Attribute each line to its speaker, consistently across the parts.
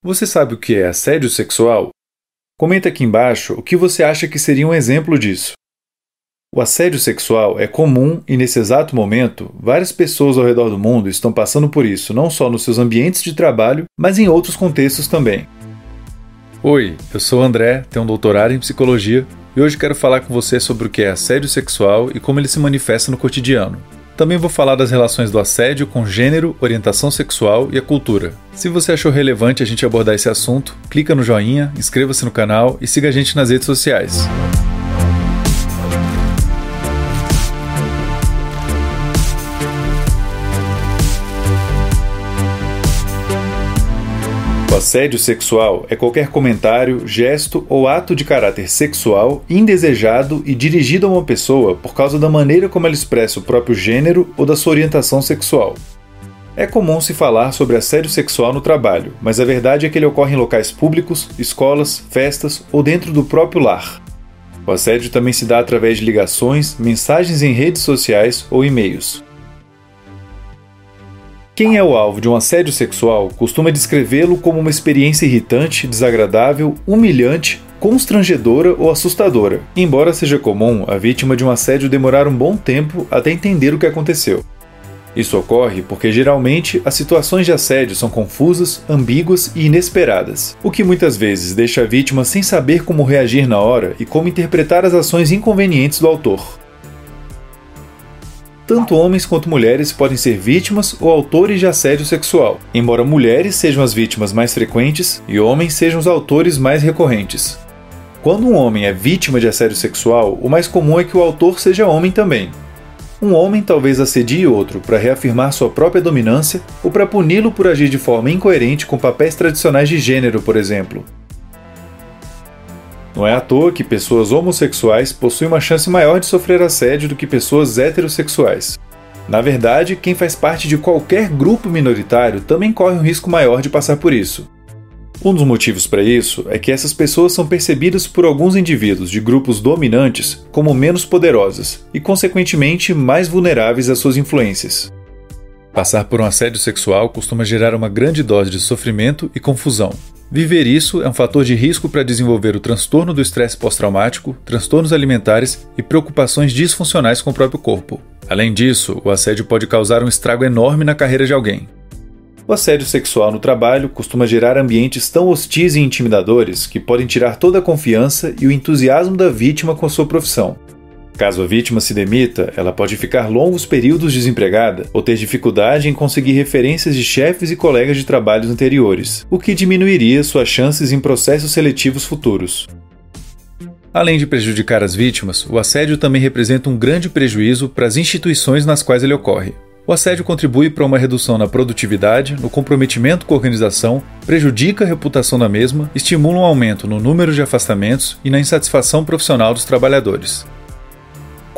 Speaker 1: Você sabe o que é assédio sexual? Comenta aqui embaixo o que você acha que seria um exemplo disso. O assédio sexual é comum e, nesse exato momento, várias pessoas ao redor do mundo estão passando por isso, não só nos seus ambientes de trabalho, mas em outros contextos também. Oi, eu sou o André, tenho um doutorado em psicologia e hoje quero falar com você sobre o que é assédio sexual e como ele se manifesta no cotidiano. Também vou falar das relações do assédio com gênero, orientação sexual e a cultura. Se você achou relevante a gente abordar esse assunto, clica no joinha, inscreva-se no canal e siga a gente nas redes sociais. Assédio sexual é qualquer comentário, gesto ou ato de caráter sexual indesejado e dirigido a uma pessoa por causa da maneira como ela expressa o próprio gênero ou da sua orientação sexual. É comum se falar sobre assédio sexual no trabalho, mas a verdade é que ele ocorre em locais públicos, escolas, festas ou dentro do próprio lar. O assédio também se dá através de ligações, mensagens em redes sociais ou e-mails. Quem é o alvo de um assédio sexual costuma descrevê-lo como uma experiência irritante, desagradável, humilhante, constrangedora ou assustadora, embora seja comum a vítima de um assédio demorar um bom tempo até entender o que aconteceu. Isso ocorre porque geralmente as situações de assédio são confusas, ambíguas e inesperadas, o que muitas vezes deixa a vítima sem saber como reagir na hora e como interpretar as ações inconvenientes do autor. Tanto homens quanto mulheres podem ser vítimas ou autores de assédio sexual, embora mulheres sejam as vítimas mais frequentes e homens sejam os autores mais recorrentes. Quando um homem é vítima de assédio sexual, o mais comum é que o autor seja homem também. Um homem talvez assedie outro para reafirmar sua própria dominância ou para puni-lo por agir de forma incoerente com papéis tradicionais de gênero, por exemplo. Não é à toa que pessoas homossexuais possuem uma chance maior de sofrer assédio do que pessoas heterossexuais. Na verdade, quem faz parte de qualquer grupo minoritário também corre um risco maior de passar por isso. Um dos motivos para isso é que essas pessoas são percebidas por alguns indivíduos de grupos dominantes como menos poderosas e, consequentemente, mais vulneráveis às suas influências. Passar por um assédio sexual costuma gerar uma grande dose de sofrimento e confusão, Viver isso é um fator de risco para desenvolver o transtorno do estresse pós-traumático, transtornos alimentares e preocupações disfuncionais com o próprio corpo. Além disso, o assédio pode causar um estrago enorme na carreira de alguém. O assédio sexual no trabalho costuma gerar ambientes tão hostis e intimidadores que podem tirar toda a confiança e o entusiasmo da vítima com a sua profissão. Caso a vítima se demita, ela pode ficar longos períodos desempregada ou ter dificuldade em conseguir referências de chefes e colegas de trabalhos anteriores, o que diminuiria suas chances em processos seletivos futuros. Além de prejudicar as vítimas, o assédio também representa um grande prejuízo para as instituições nas quais ele ocorre. O assédio contribui para uma redução na produtividade, no comprometimento com a organização, prejudica a reputação da mesma, estimula um aumento no número de afastamentos e na insatisfação profissional dos trabalhadores.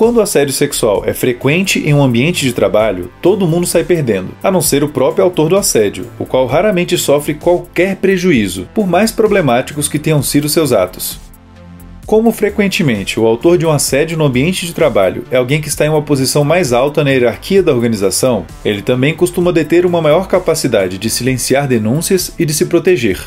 Speaker 1: Quando o assédio sexual é frequente em um ambiente de trabalho, todo mundo sai perdendo, a não ser o próprio autor do assédio, o qual raramente sofre qualquer prejuízo, por mais problemáticos que tenham sido seus atos. Como frequentemente o autor de um assédio no ambiente de trabalho é alguém que está em uma posição mais alta na hierarquia da organização, ele também costuma deter uma maior capacidade de silenciar denúncias e de se proteger.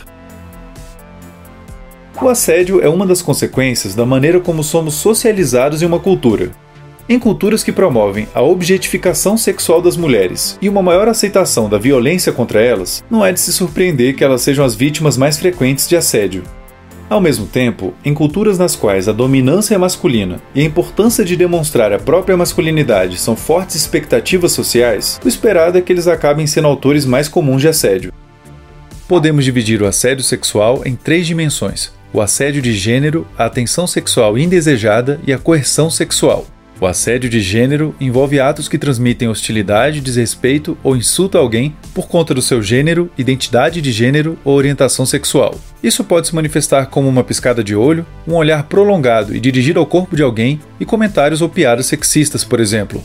Speaker 1: O assédio é uma das consequências da maneira como somos socializados em uma cultura. Em culturas que promovem a objetificação sexual das mulheres e uma maior aceitação da violência contra elas, não é de se surpreender que elas sejam as vítimas mais frequentes de assédio. Ao mesmo tempo, em culturas nas quais a dominância é masculina e a importância de demonstrar a própria masculinidade são fortes expectativas sociais, o esperado é que eles acabem sendo autores mais comuns de assédio. Podemos dividir o assédio sexual em três dimensões: o assédio de gênero, a atenção sexual indesejada e a coerção sexual. O assédio de gênero envolve atos que transmitem hostilidade, desrespeito ou insulto a alguém por conta do seu gênero, identidade de gênero ou orientação sexual. Isso pode se manifestar como uma piscada de olho, um olhar prolongado e dirigido ao corpo de alguém e comentários ou piadas sexistas, por exemplo.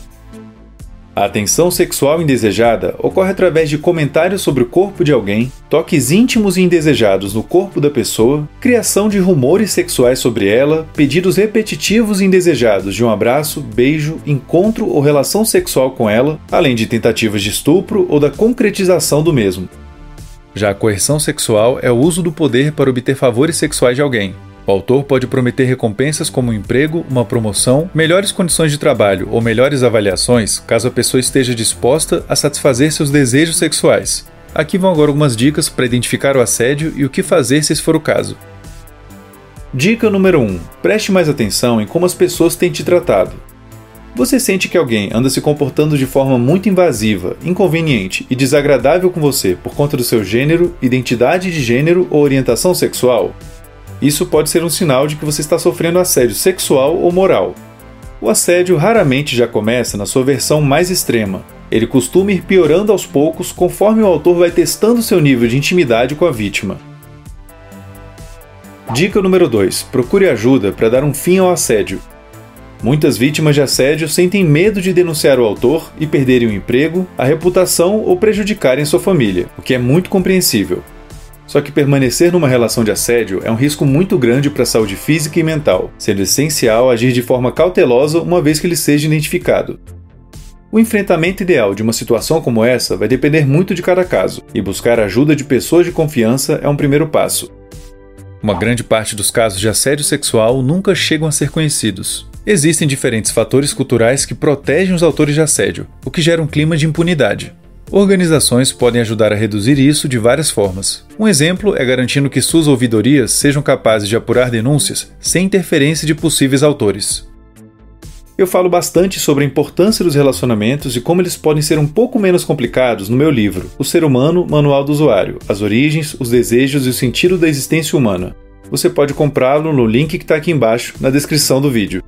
Speaker 1: A atenção sexual indesejada ocorre através de comentários sobre o corpo de alguém, toques íntimos e indesejados no corpo da pessoa, criação de rumores sexuais sobre ela, pedidos repetitivos e indesejados de um abraço, beijo, encontro ou relação sexual com ela, além de tentativas de estupro ou da concretização do mesmo. Já a coerção sexual é o uso do poder para obter favores sexuais de alguém. O autor pode prometer recompensas como um emprego, uma promoção, melhores condições de trabalho ou melhores avaliações caso a pessoa esteja disposta a satisfazer seus desejos sexuais. Aqui vão agora algumas dicas para identificar o assédio e o que fazer se esse for o caso. Dica número 1: Preste mais atenção em como as pessoas têm te tratado. Você sente que alguém anda se comportando de forma muito invasiva, inconveniente e desagradável com você por conta do seu gênero, identidade de gênero ou orientação sexual? Isso pode ser um sinal de que você está sofrendo assédio sexual ou moral. O assédio raramente já começa na sua versão mais extrema. Ele costuma ir piorando aos poucos conforme o autor vai testando seu nível de intimidade com a vítima. Dica número 2: Procure ajuda para dar um fim ao assédio. Muitas vítimas de assédio sentem medo de denunciar o autor e perderem o emprego, a reputação ou prejudicarem sua família, o que é muito compreensível. Só que permanecer numa relação de assédio é um risco muito grande para a saúde física e mental, sendo essencial agir de forma cautelosa uma vez que ele seja identificado. O enfrentamento ideal de uma situação como essa vai depender muito de cada caso, e buscar ajuda de pessoas de confiança é um primeiro passo. Uma grande parte dos casos de assédio sexual nunca chegam a ser conhecidos, Existem diferentes fatores culturais que protegem os autores de assédio, o que gera um clima de impunidade. Organizações podem ajudar a reduzir isso de várias formas. Um exemplo é garantindo que suas ouvidorias sejam capazes de apurar denúncias sem interferência de possíveis autores. Eu falo bastante sobre a importância dos relacionamentos e como eles podem ser um pouco menos complicados no meu livro, O Ser Humano Manual do Usuário: As Origens, os Desejos e o Sentido da Existência Humana. Você pode comprá-lo no link que está aqui embaixo na descrição do vídeo.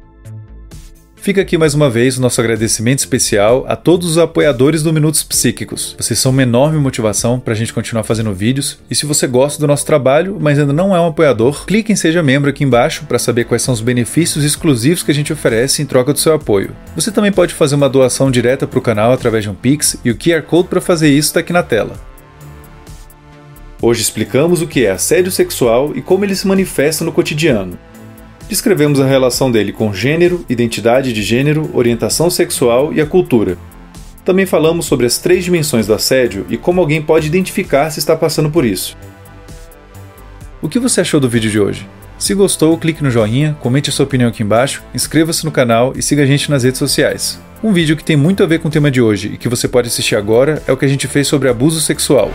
Speaker 1: Fica aqui mais uma vez o nosso agradecimento especial a todos os apoiadores do Minutos Psíquicos. Vocês são uma enorme motivação para a gente continuar fazendo vídeos. E se você gosta do nosso trabalho, mas ainda não é um apoiador, clique em Seja Membro aqui embaixo para saber quais são os benefícios exclusivos que a gente oferece em troca do seu apoio. Você também pode fazer uma doação direta para o canal através de um Pix e o QR Code para fazer isso está aqui na tela. Hoje explicamos o que é assédio sexual e como ele se manifesta no cotidiano descrevemos a relação dele com gênero, identidade de gênero, orientação sexual e a cultura. Também falamos sobre as três dimensões do assédio e como alguém pode identificar se está passando por isso. O que você achou do vídeo de hoje? Se gostou, clique no joinha, comente a sua opinião aqui embaixo, inscreva-se no canal e siga a gente nas redes sociais. Um vídeo que tem muito a ver com o tema de hoje e que você pode assistir agora é o que a gente fez sobre abuso sexual.